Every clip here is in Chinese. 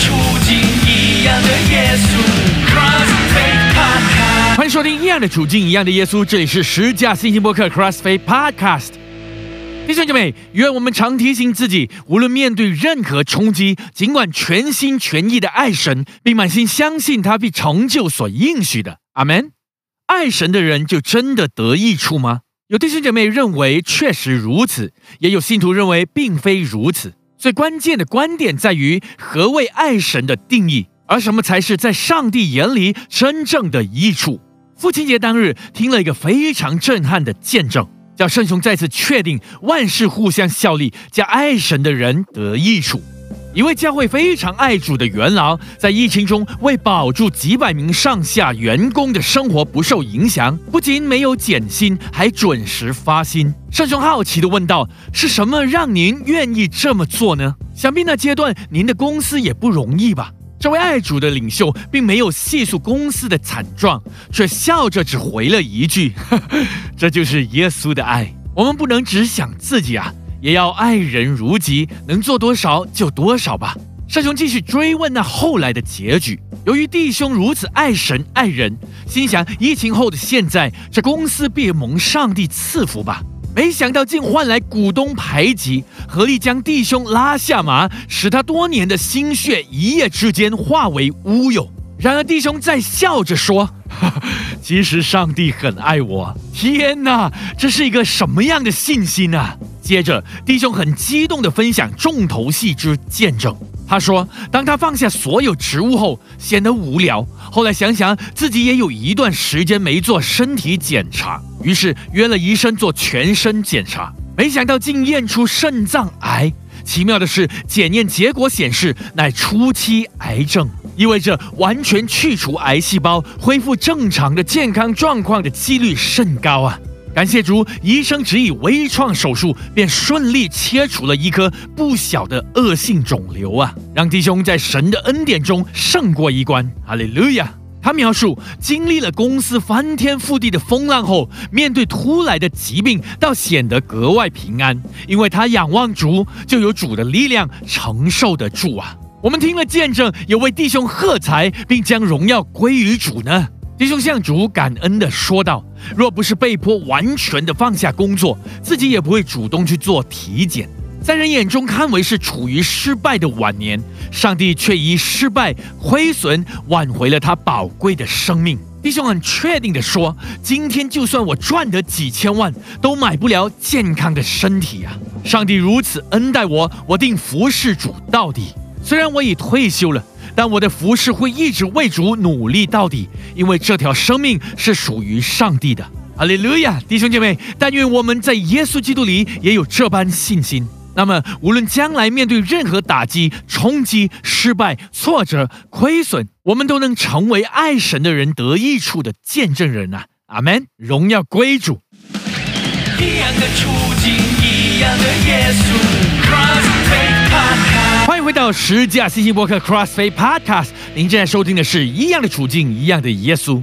处境，一样的耶稣。Crossfade Podcast，欢迎收听《一样的处境，一样的耶稣》，这里是十架信息播客 CrossFit Podcast。弟兄姐妹，愿我们常提醒自己，无论面对任何冲击，尽管全心全意的爱神，并满心相信他必成就所应许的。阿门。爱神的人就真的得益处吗？有弟兄姐妹认为确实如此，也有信徒认为并非如此。最关键的观点在于何谓爱神的定义，而什么才是在上帝眼里真正的益处。父亲节当日，听了一个非常震撼的见证，叫圣雄再次确定万事互相效力，叫爱神的人得益处。一位教会非常爱主的元老，在疫情中为保住几百名上下员工的生活不受影响，不仅没有减薪，还准时发薪。圣雄好奇地问道：“是什么让您愿意这么做呢？想必那阶段您的公司也不容易吧？”这位爱主的领袖并没有细述公司的惨状，却笑着只回了一句：“ 这就是耶稣的爱。我们不能只想自己啊。”也要爱人如己，能做多少就多少吧。圣雄继续追问那后来的结局。由于弟兄如此爱神爱人，心想疫情后的现在，这公司必蒙上帝赐福吧。没想到竟换来股东排挤，合力将弟兄拉下马，使他多年的心血一夜之间化为乌有。然而弟兄在笑着说：“ 其实上帝很爱我。”天哪，这是一个什么样的信心啊！接着，弟兄很激动地分享重头戏之见证。他说，当他放下所有职务后，显得无聊。后来想想自己也有一段时间没做身体检查，于是约了医生做全身检查。没想到竟验出肾脏癌。奇妙的是，检验结果显示乃初期癌症，意味着完全去除癌细胞、恢复正常的健康状况的几率甚高啊！感谢主，医生只以微创手术便顺利切除了一颗不小的恶性肿瘤啊，让弟兄在神的恩典中胜过一关。哈利路亚！他描述经历了公司翻天覆地的风浪后，面对突来的疾病，倒显得格外平安，因为他仰望主，就有主的力量承受得住啊。我们听了见证，也为弟兄喝彩，并将荣耀归于主呢。弟兄向主感恩的说道：“若不是被迫完全的放下工作，自己也不会主动去做体检。在人眼中看为是处于失败的晚年，上帝却以失败亏损挽回了他宝贵的生命。”弟兄很确定的说：“今天就算我赚得几千万，都买不了健康的身体啊！上帝如此恩待我，我定服侍主到底。虽然我已退休了。”但我的服饰会一直为主努力到底，因为这条生命是属于上帝的。哈利路亚，弟兄姐妹，但愿我们在耶稣基督里也有这般信心。那么，无论将来面对任何打击、冲击、失败、挫折、亏损，我们都能成为爱神的人得益处的见证人啊！阿门，荣耀归主。一样的处境，一样的耶稣。Cross, take, 欢迎回到十架信息博客 CrossFit Podcast。您正在收听的是一样的处境，一样的耶稣。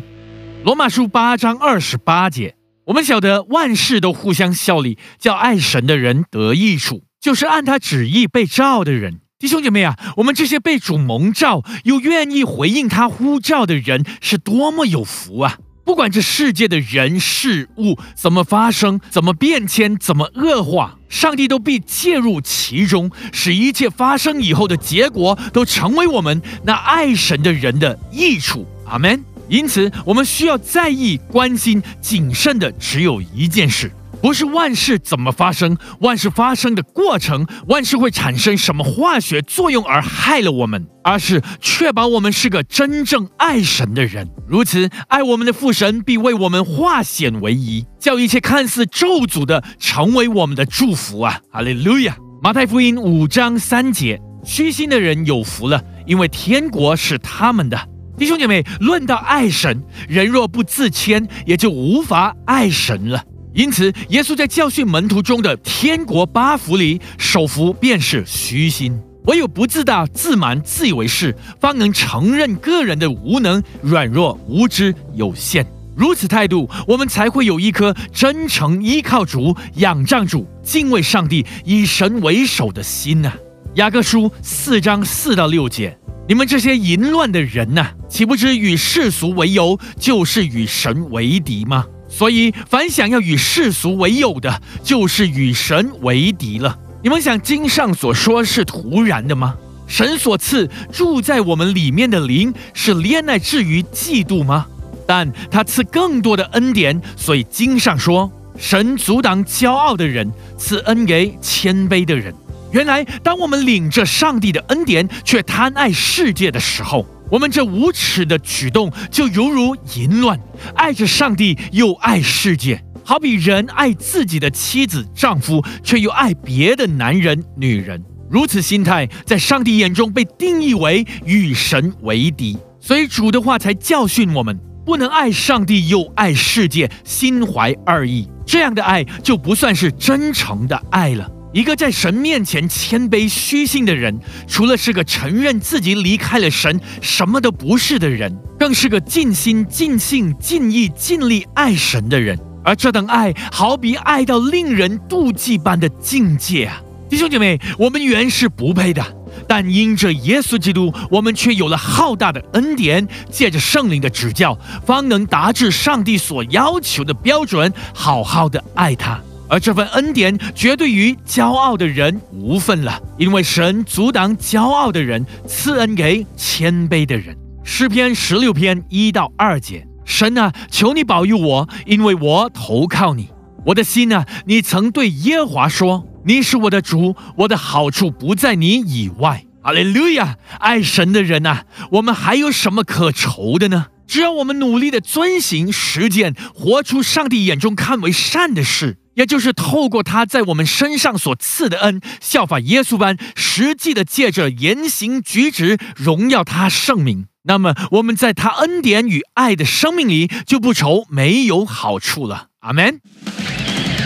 罗马书八章二十八节，我们晓得万事都互相效力，叫爱神的人得益处，就是按他旨意被召的人。弟兄姐妹啊，我们这些被主蒙召又愿意回应他呼召的人，是多么有福啊！不管这世界的人事物怎么发生、怎么变迁、怎么恶化，上帝都必介入其中，使一切发生以后的结果都成为我们那爱神的人的益处。阿门。因此，我们需要在意、关心、谨慎的只有一件事。不是万事怎么发生，万事发生的过程，万事会产生什么化学作用而害了我们，而是确保我们是个真正爱神的人。如此，爱我们的父神必为我们化险为夷，叫一切看似咒诅的成为我们的祝福啊！哈利路亚。马太福音五章三节：虚心的人有福了，因为天国是他们的。弟兄姐妹，论到爱神，人若不自谦，也就无法爱神了。因此，耶稣在教训门徒中的天国八福里，首福便是虚心。唯有不自大、自满、自以为是，方能承认个人的无能、软弱、无知、有限。如此态度，我们才会有一颗真诚依靠主、仰仗主、敬畏上帝、以神为首的心呐。雅各书四章四到六节：你们这些淫乱的人呐、岂不知与世俗为友，就是与神为敌吗？所以，凡想要与世俗为友的，就是与神为敌了。你们想经上所说是突然的吗？神所赐住在我们里面的灵，是恋爱至于嫉妒吗？但他赐更多的恩典，所以经上说，神阻挡骄傲的人，赐恩给谦卑的人。原来，当我们领着上帝的恩典，却贪爱世界的时候，我们这无耻的举动就犹如淫乱，爱着上帝又爱世界，好比人爱自己的妻子、丈夫，却又爱别的男人、女人。如此心态，在上帝眼中被定义为与神为敌。所以主的话才教训我们，不能爱上帝又爱世界，心怀二意，这样的爱就不算是真诚的爱了。一个在神面前谦卑虚心的人，除了是个承认自己离开了神，什么都不是的人，更是个尽心、尽性、尽意、尽力爱神的人。而这等爱，好比爱到令人妒忌般的境界啊！弟兄姐妹，我们原是不配的，但因着耶稣基督，我们却有了浩大的恩典，借着圣灵的指教，方能达至上帝所要求的标准，好好的爱他。而这份恩典绝对与骄傲的人无分了，因为神阻挡骄傲的人，赐恩给谦卑的人。诗篇十六篇一到二节：神啊，求你保佑我，因为我投靠你。我的心啊，你曾对耶和华说：“你是我的主，我的好处不在你以外。”哈利路亚！爱神的人啊，我们还有什么可愁的呢？只要我们努力的遵行、实践，活出上帝眼中看为善的事，也就是透过他在我们身上所赐的恩，效法耶稣般，实际的借着言行举止荣耀他圣名。那么我们在他恩典与爱的生命里，就不愁没有好处了。阿门。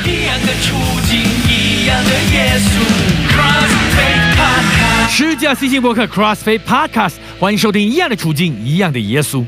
一样的处境，一样的耶稣，Crossfade Podcast。十架新星博客 CrossFit Podcast，欢迎收听一样的处境，一样的耶稣。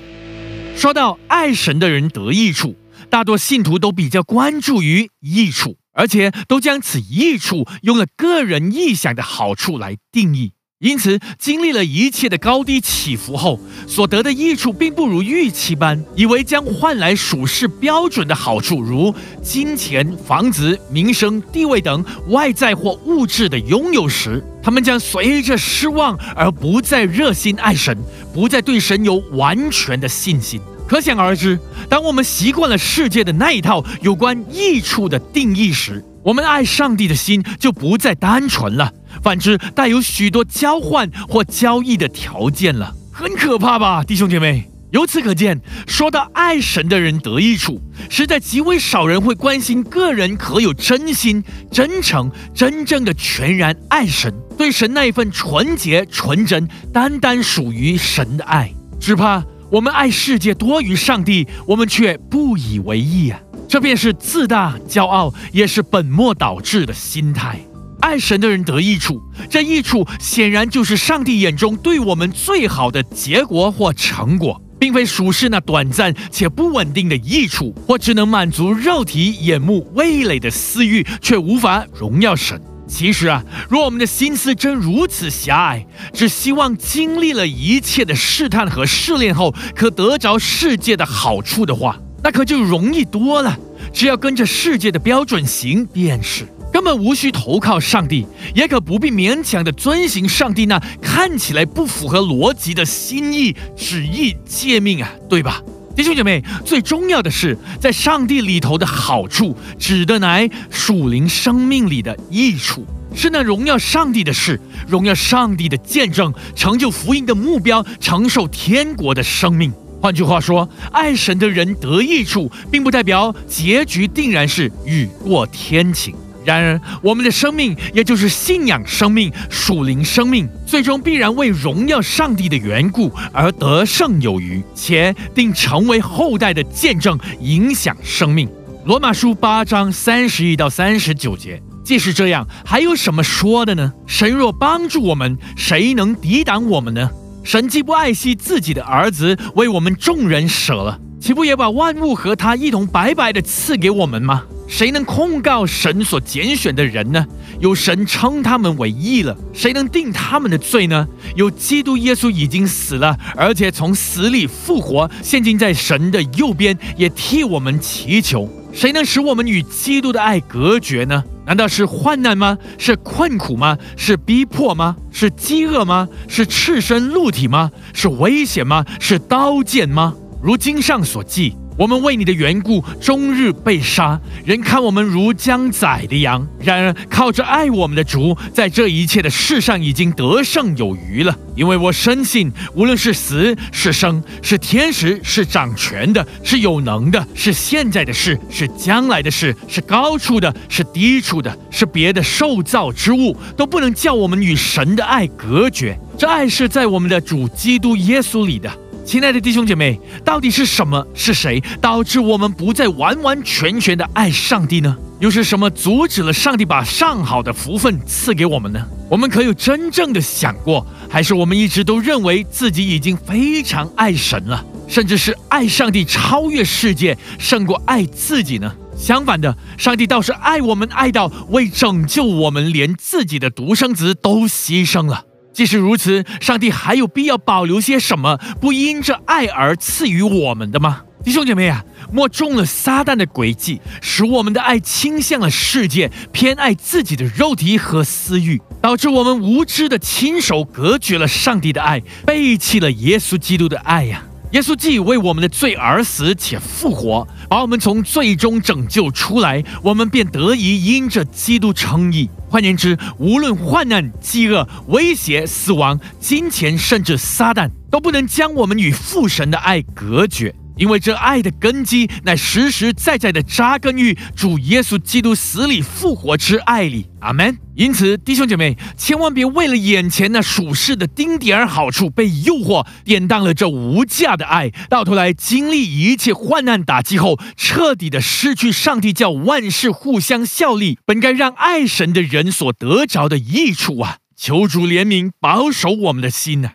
说到爱神的人得益处，大多信徒都比较关注于益处，而且都将此益处用了个人臆想的好处来定义。因此，经历了一切的高低起伏后，所得的益处并不如预期般，以为将换来属世标准的好处，如金钱、房子、名声、地位等外在或物质的拥有时，他们将随着失望而不再热心爱神，不再对神有完全的信心。可想而知，当我们习惯了世界的那一套有关益处的定义时，我们爱上帝的心就不再单纯了，反之带有许多交换或交易的条件了，很可怕吧，弟兄姐妹？由此可见，说到爱神的人得益处，实在极为少人会关心个人可有真心、真诚、真正的全然爱神，对神那一份纯洁、纯真、单单属于神的爱，只怕。我们爱世界多于上帝，我们却不以为意啊！这便是自大、骄傲，也是本末倒置的心态。爱神的人得益处，这益处显然就是上帝眼中对我们最好的结果或成果，并非属世那短暂且不稳定的益处，或只能满足肉体眼目味蕾的私欲，却无法荣耀神。其实啊，若我们的心思真如此狭隘，只希望经历了一切的试探和试炼后，可得着世界的好处的话，那可就容易多了。只要跟着世界的标准行便是，根本无需投靠上帝，也可不必勉强的遵行上帝那看起来不符合逻辑的心意、旨意、诫命啊，对吧？弟兄姐妹，最重要的是，在上帝里头的好处，指的乃属灵生命里的益处，是那荣耀上帝的事，荣耀上帝的见证，成就福音的目标，承受天国的生命。换句话说，爱神的人得益处，并不代表结局定然是雨过天晴。然而，我们的生命，也就是信仰生命、属灵生命，最终必然为荣耀上帝的缘故而得胜有余，且定成为后代的见证，影响生命。罗马书八章三十一到三十九节，既是这样，还有什么说的呢？神若帮助我们，谁能抵挡我们呢？神既不爱惜自己的儿子，为我们众人舍了，岂不也把万物和他一同白白的赐给我们吗？谁能控告神所拣选的人呢？有神称他们为义了，谁能定他们的罪呢？有基督耶稣已经死了，而且从死里复活，现今在神的右边，也替我们祈求。谁能使我们与基督的爱隔绝呢？难道是患难吗？是困苦吗？是逼迫吗？是饥饿吗？是赤身露体吗？是危险吗？是刀剑吗？如经上所记。我们为你的缘故，终日被杀，人看我们如将宰的羊。然而靠着爱我们的主，在这一切的事上已经得胜有余了。因为我深信，无论是死是生，是天使是掌权的，是有能的，是现在的事，是将来的事，是高处的，是低处的，是别的受造之物，都不能叫我们与神的爱隔绝。这爱是在我们的主基督耶稣里的。亲爱的弟兄姐妹，到底是什么？是谁导致我们不再完完全全的爱上帝呢？又是什么阻止了上帝把上好的福分赐给我们呢？我们可有真正的想过，还是我们一直都认为自己已经非常爱神了，甚至是爱上帝超越世界，胜过爱自己呢？相反的，上帝倒是爱我们，爱到为拯救我们，连自己的独生子都牺牲了。即使如此，上帝还有必要保留些什么，不因着爱而赐予我们的吗？弟兄姐妹啊，莫中了撒旦的诡计，使我们的爱倾向了世界，偏爱自己的肉体和私欲，导致我们无知的亲手隔绝了上帝的爱，背弃了耶稣基督的爱呀。耶稣既为我们的罪而死且复活，把我们从最终拯救出来，我们便得以因着基督称义。换言之，无论患难、饥饿、威胁、死亡、金钱，甚至撒旦，都不能将我们与父神的爱隔绝。因为这爱的根基乃实实在在的扎根于主耶稣基督死里复活之爱里，阿门。因此，弟兄姐妹，千万别为了眼前那属世的丁点儿好处被诱惑，典当了这无价的爱，到头来经历一切患难打击后，彻底的失去上帝叫万事互相效力，本该让爱神的人所得着的益处啊！求主怜悯，保守我们的心呐。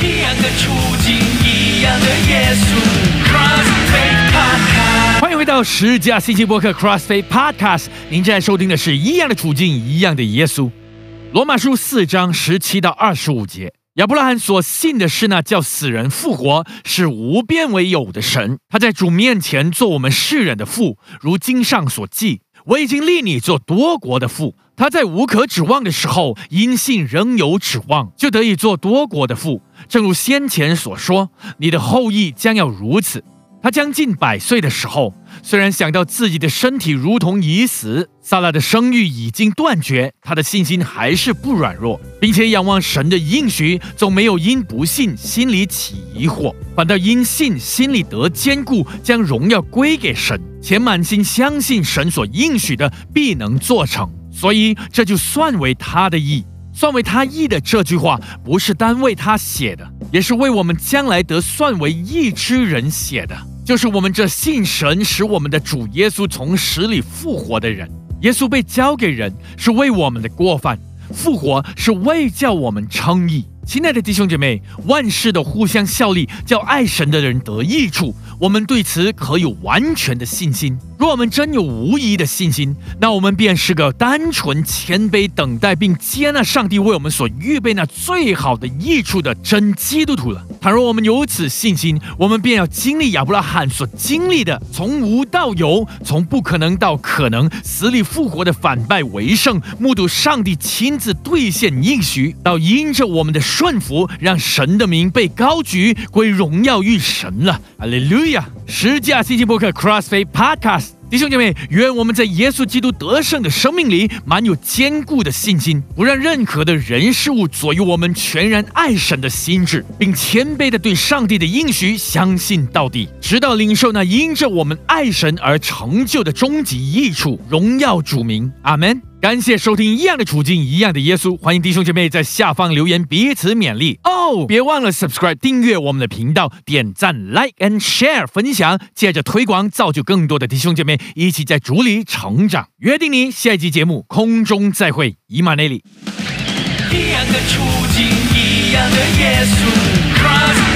一样的处境，样的耶稣。欢迎回到十架信息播客 CrossFit Podcast，您正在收听的是一样的处境，一样的耶稣。罗马书四章十七到二十五节，亚伯拉罕所信的是那叫死人复活、是无边为有的神，他在主面前做我们世人的父，如经上所记：“我已经立你做多国的父。”他在无可指望的时候，因信仍有指望，就得以做多国的父。正如先前所说，你的后裔将要如此。他将近百岁的时候，虽然想到自己的身体如同已死，萨拉的生育已经断绝，他的信心还是不软弱，并且仰望神的应许，总没有因不信心里起疑惑，反倒因信心里得坚固，将荣耀归给神，且满心相信神所应许的必能做成。所以这就算为他的义，算为他义的这句话，不是单为他写的，也是为我们将来得算为义之人写的。就是我们这信神使我们的主耶稣从死里复活的人，耶稣被交给人是为我们的过犯，复活是为叫我们称义。亲爱的弟兄姐妹，万事的互相效力，叫爱神的人得益处。我们对此可有完全的信心。若我们真有无疑的信心，那我们便是个单纯、谦卑、等待并接纳上帝为我们所预备那最好的益处的真基督徒了。倘若我们有此信心，我们便要经历亚伯拉罕所经历的，从无到有，从不可能到可能，死里复活的反败为胜，目睹上帝亲自兑现应许，到因着我们的顺服，让神的名被高举，归荣耀于神了。哈利路亚。十架信息博客 CrossFit Podcast，弟兄姐妹，愿我们在耶稣基督得胜的生命里，满有坚固的信心，不让任何的人事物左右我们全然爱神的心智，并谦卑的对上帝的应许相信到底，直到领受那因着我们爱神而成就的终极益处，荣耀主名。阿门。感谢收听一样的处境，一样的耶稣。欢迎弟兄姐妹在下方留言，彼此勉励哦。别忘了 subscribe 订阅我们的频道，点赞 like and share 分享，借着推广，造就更多的弟兄姐妹一起在主里成长。约定你下一集节目空中再会，以马内利。一样的处境，一样的耶稣，Cross